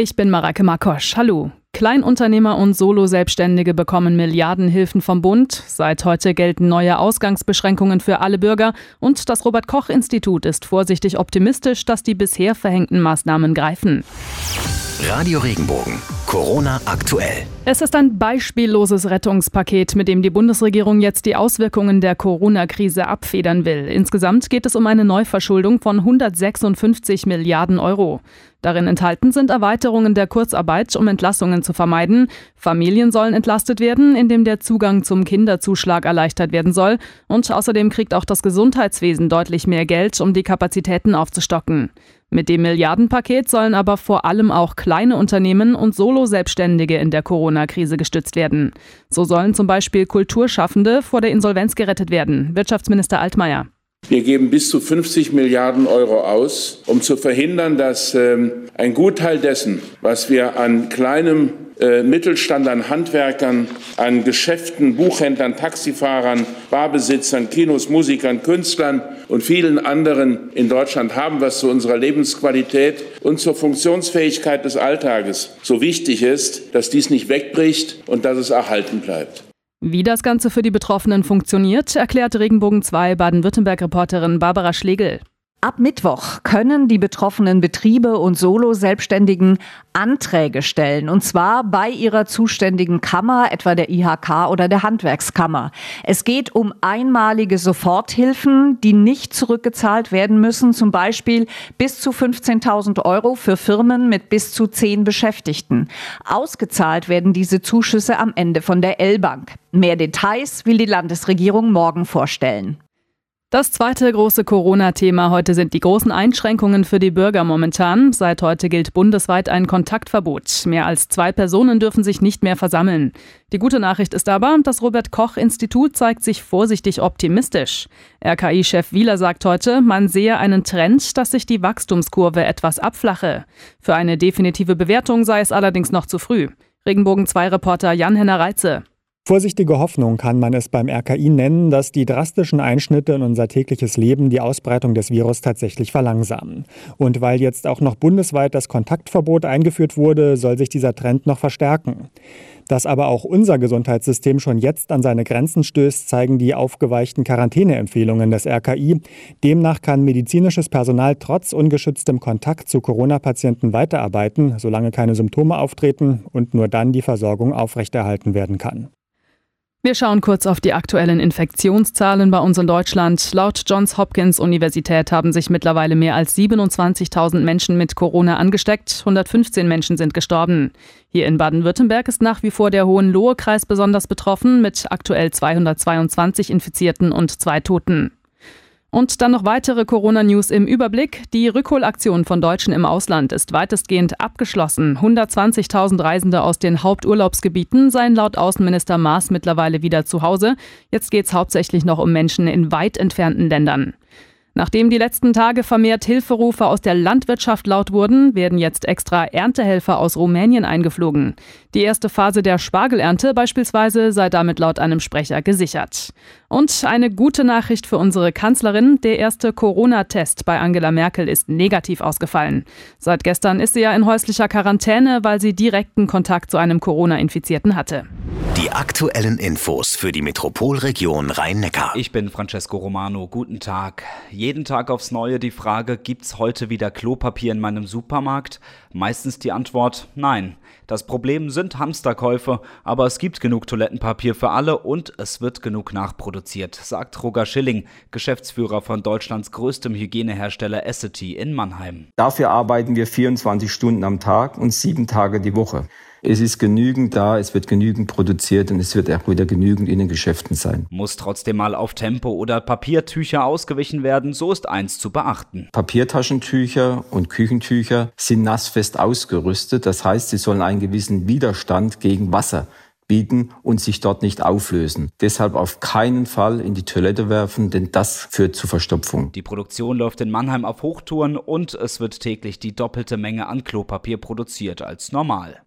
Ich bin Marake Makosch. Hallo. Kleinunternehmer und Solo-Selbstständige bekommen Milliardenhilfen vom Bund. Seit heute gelten neue Ausgangsbeschränkungen für alle Bürger und das Robert-Koch-Institut ist vorsichtig optimistisch, dass die bisher verhängten Maßnahmen greifen. Radio Regenbogen. Corona aktuell. Es ist ein beispielloses Rettungspaket, mit dem die Bundesregierung jetzt die Auswirkungen der Corona-Krise abfedern will. Insgesamt geht es um eine Neuverschuldung von 156 Milliarden Euro. Darin enthalten sind Erweiterungen der Kurzarbeit, um Entlassungen zu vermeiden. Familien sollen entlastet werden, indem der Zugang zum Kinderzuschlag erleichtert werden soll. Und außerdem kriegt auch das Gesundheitswesen deutlich mehr Geld, um die Kapazitäten aufzustocken. Mit dem Milliardenpaket sollen aber vor allem auch kleine Unternehmen und Solo-Selbstständige in der Corona-Krise gestützt werden. So sollen zum Beispiel Kulturschaffende vor der Insolvenz gerettet werden. Wirtschaftsminister Altmaier. Wir geben bis zu 50 Milliarden Euro aus, um zu verhindern, dass ähm, ein Gutteil dessen, was wir an kleinem äh, Mittelstand, an Handwerkern, an Geschäften, Buchhändlern, Taxifahrern, Barbesitzern, Kinos, Musikern, Künstlern und vielen anderen in Deutschland haben, was zu unserer Lebensqualität und zur Funktionsfähigkeit des Alltages so wichtig ist, dass dies nicht wegbricht und dass es erhalten bleibt. Wie das Ganze für die Betroffenen funktioniert, erklärt Regenbogen 2 Baden-Württemberg-Reporterin Barbara Schlegel. Ab Mittwoch können die betroffenen Betriebe und Solo-Selbstständigen Anträge stellen, und zwar bei ihrer zuständigen Kammer, etwa der IHK oder der Handwerkskammer. Es geht um einmalige Soforthilfen, die nicht zurückgezahlt werden müssen, zum Beispiel bis zu 15.000 Euro für Firmen mit bis zu zehn Beschäftigten. Ausgezahlt werden diese Zuschüsse am Ende von der L-Bank. Mehr Details will die Landesregierung morgen vorstellen. Das zweite große Corona-Thema heute sind die großen Einschränkungen für die Bürger momentan. Seit heute gilt bundesweit ein Kontaktverbot. Mehr als zwei Personen dürfen sich nicht mehr versammeln. Die gute Nachricht ist aber, das Robert Koch-Institut zeigt sich vorsichtig optimistisch. RKI-Chef Wieler sagt heute, man sehe einen Trend, dass sich die Wachstumskurve etwas abflache. Für eine definitive Bewertung sei es allerdings noch zu früh. Regenbogen 2 Reporter Jan-Henner Reitze. Vorsichtige Hoffnung kann man es beim RKI nennen, dass die drastischen Einschnitte in unser tägliches Leben die Ausbreitung des Virus tatsächlich verlangsamen. Und weil jetzt auch noch bundesweit das Kontaktverbot eingeführt wurde, soll sich dieser Trend noch verstärken. Dass aber auch unser Gesundheitssystem schon jetzt an seine Grenzen stößt, zeigen die aufgeweichten Quarantäneempfehlungen des RKI. Demnach kann medizinisches Personal trotz ungeschütztem Kontakt zu Corona-Patienten weiterarbeiten, solange keine Symptome auftreten und nur dann die Versorgung aufrechterhalten werden kann. Wir schauen kurz auf die aktuellen Infektionszahlen bei uns in Deutschland. Laut Johns Hopkins Universität haben sich mittlerweile mehr als 27.000 Menschen mit Corona angesteckt. 115 Menschen sind gestorben. Hier in Baden-Württemberg ist nach wie vor der Hohenlohe-Kreis besonders betroffen mit aktuell 222 Infizierten und zwei Toten. Und dann noch weitere Corona-News im Überblick. Die Rückholaktion von Deutschen im Ausland ist weitestgehend abgeschlossen. 120.000 Reisende aus den Haupturlaubsgebieten seien laut Außenminister Maas mittlerweile wieder zu Hause. Jetzt geht es hauptsächlich noch um Menschen in weit entfernten Ländern. Nachdem die letzten Tage vermehrt Hilferufe aus der Landwirtschaft laut wurden, werden jetzt extra Erntehelfer aus Rumänien eingeflogen. Die erste Phase der Spargelernte beispielsweise sei damit laut einem Sprecher gesichert. Und eine gute Nachricht für unsere Kanzlerin, der erste Corona-Test bei Angela Merkel ist negativ ausgefallen. Seit gestern ist sie ja in häuslicher Quarantäne, weil sie direkten Kontakt zu einem Corona-Infizierten hatte. Die aktuellen Infos für die Metropolregion Rhein-Neckar. Ich bin Francesco Romano. Guten Tag. Jeden Tag aufs Neue die Frage, gibt's heute wieder Klopapier in meinem Supermarkt? Meistens die Antwort nein. Das Problem sind Hamsterkäufe, aber es gibt genug Toilettenpapier für alle und es wird genug nachproduziert, sagt Roger Schilling, Geschäftsführer von Deutschlands größtem Hygienehersteller Essity in Mannheim. Dafür arbeiten wir 24 Stunden am Tag und sieben Tage die Woche. Es ist genügend da, es wird genügend produziert und es wird auch wieder genügend in den Geschäften sein. Muss trotzdem mal auf Tempo oder Papiertücher ausgewichen werden, so ist eins zu beachten. Papiertaschentücher und Küchentücher sind nassfest ausgerüstet, das heißt, sie sollen einen gewissen Widerstand gegen Wasser bieten und sich dort nicht auflösen. Deshalb auf keinen Fall in die Toilette werfen, denn das führt zu Verstopfung. Die Produktion läuft in Mannheim auf Hochtouren und es wird täglich die doppelte Menge an Klopapier produziert als normal.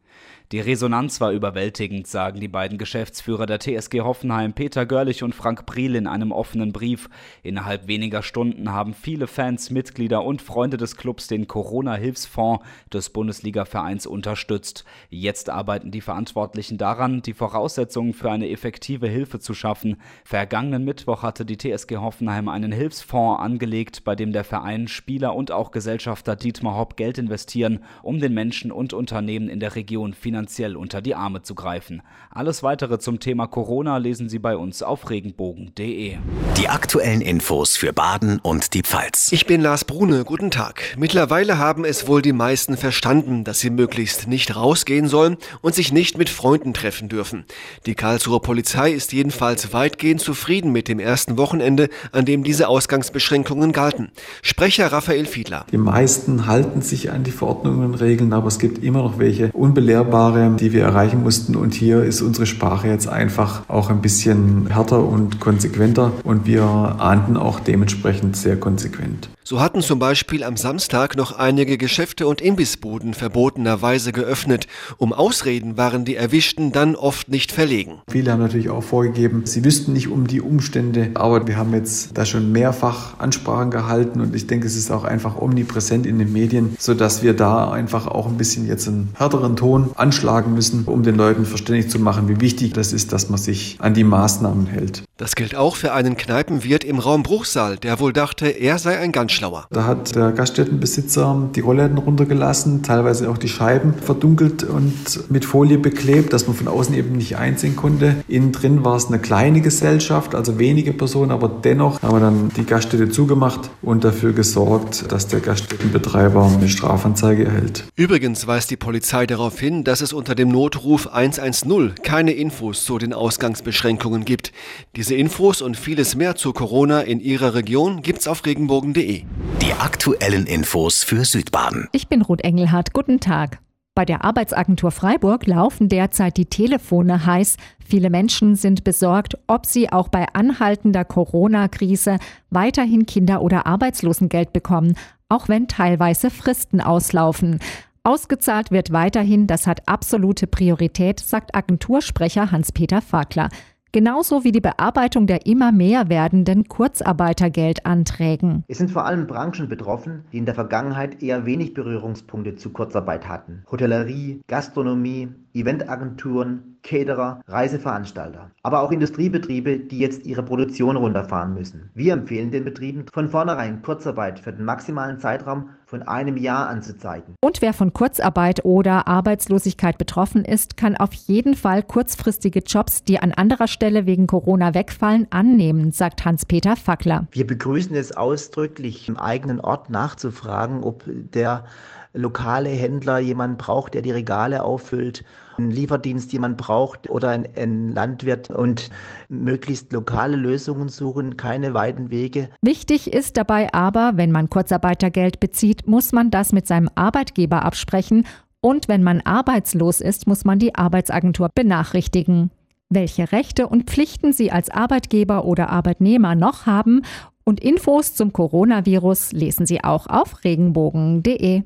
Die Resonanz war überwältigend, sagen die beiden Geschäftsführer der TSG Hoffenheim, Peter Görlich und Frank Briel in einem offenen Brief. Innerhalb weniger Stunden haben viele Fans, Mitglieder und Freunde des Clubs den Corona-Hilfsfonds des Bundesliga-Vereins unterstützt. Jetzt arbeiten die Verantwortlichen daran, die Voraussetzungen für eine effektive Hilfe zu schaffen. Vergangenen Mittwoch hatte die TSG Hoffenheim einen Hilfsfonds angelegt, bei dem der Verein, Spieler und auch Gesellschafter Dietmar Hopp Geld investieren, um den Menschen und Unternehmen in der Region finanziell unter die Arme zu greifen. Alles weitere zum Thema Corona lesen Sie bei uns auf regenbogen.de. Die aktuellen Infos für Baden und die Pfalz. Ich bin Lars Brune, guten Tag. Mittlerweile haben es wohl die meisten verstanden, dass sie möglichst nicht rausgehen sollen und sich nicht mit Freunden treffen dürfen. Die Karlsruher Polizei ist jedenfalls weitgehend zufrieden mit dem ersten Wochenende, an dem diese Ausgangsbeschränkungen galten. Sprecher Raphael Fiedler. Die meisten halten sich an die Verordnungen und Regeln, aber es gibt immer noch welche unbelehrbare, die wir erreichen mussten. Und hier ist unsere Sprache jetzt einfach auch ein bisschen härter und konsequenter und wir ahnden auch dementsprechend sehr konsequent. So hatten zum Beispiel am Samstag noch einige Geschäfte und Imbissbuden verbotenerweise geöffnet. Um Ausreden waren die Erwischten dann oft nicht verlegen. Viele haben natürlich auch vorgegeben, sie wüssten nicht um die Umstände, aber wir haben jetzt da schon mehrfach Ansprachen gehalten und ich denke, es ist auch einfach omnipräsent in den Medien, sodass wir da einfach auch ein bisschen jetzt einen härteren Ton anschlagen müssen, um den Leuten verständlich zu machen, wie wichtig das ist, dass man sich an die Maßnahmen hält. Das gilt auch für einen Kneipenwirt im Raum Bruchsal, der wohl dachte, er sei ein ganz schlauer. Da hat der Gaststättenbesitzer die Rollläden runtergelassen, teilweise auch die Scheiben verdunkelt und mit Folie beklebt, dass man von außen eben nicht einsehen konnte. Innen drin war es eine kleine Gesellschaft, also wenige Personen, aber dennoch haben wir dann die Gaststätte zugemacht und dafür gesorgt, dass der Gaststättenbetreiber eine Strafanzeige erhält. Übrigens weist die Polizei darauf hin, dass es unter dem Notruf 110 keine Infos zu den Ausgangsbeschränkungen gibt. Diese Infos und vieles mehr zu Corona in Ihrer Region gibt's auf regenbogen.de. Die aktuellen Infos für Südbaden. Ich bin Ruth Engelhardt. Guten Tag. Bei der Arbeitsagentur Freiburg laufen derzeit die Telefone heiß. Viele Menschen sind besorgt, ob sie auch bei anhaltender Corona-Krise weiterhin Kinder- oder Arbeitslosengeld bekommen, auch wenn teilweise Fristen auslaufen. Ausgezahlt wird weiterhin, das hat absolute Priorität, sagt Agentursprecher Hans-Peter Fakler. Genauso wie die Bearbeitung der immer mehr werdenden Kurzarbeitergeldanträgen. Es sind vor allem Branchen betroffen, die in der Vergangenheit eher wenig Berührungspunkte zu Kurzarbeit hatten. Hotellerie, Gastronomie, Eventagenturen, Caterer, Reiseveranstalter, aber auch Industriebetriebe, die jetzt ihre Produktion runterfahren müssen. Wir empfehlen den Betrieben von vornherein Kurzarbeit für den maximalen Zeitraum von einem Jahr anzuzeigen. Und wer von Kurzarbeit oder Arbeitslosigkeit betroffen ist, kann auf jeden Fall kurzfristige Jobs, die an anderer Stelle wegen Corona wegfallen, annehmen, sagt Hans-Peter Fackler. Wir begrüßen es ausdrücklich, im eigenen Ort nachzufragen, ob der lokale Händler jemanden braucht, der die Regale auffüllt, einen Lieferdienst jemand braucht oder ein, ein, Landwirt und möglichst lokale Lösungen suchen, keine weiten Wege. Wichtig ist dabei aber, wenn man Kurzarbeitergeld bezieht, muss man das mit seinem Arbeitgeber absprechen und wenn man arbeitslos ist, muss man die Arbeitsagentur benachrichtigen. Welche Rechte und Pflichten Sie als Arbeitgeber oder Arbeitnehmer noch haben und Infos zum Coronavirus lesen Sie auch auf regenbogen.de.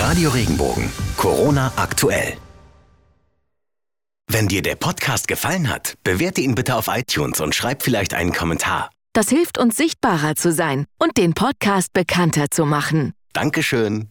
Radio Regenbogen. Corona aktuell. Wenn dir der Podcast gefallen hat, bewerte ihn bitte auf iTunes und schreib vielleicht einen Kommentar. Das hilft uns sichtbarer zu sein und den Podcast bekannter zu machen. Dankeschön.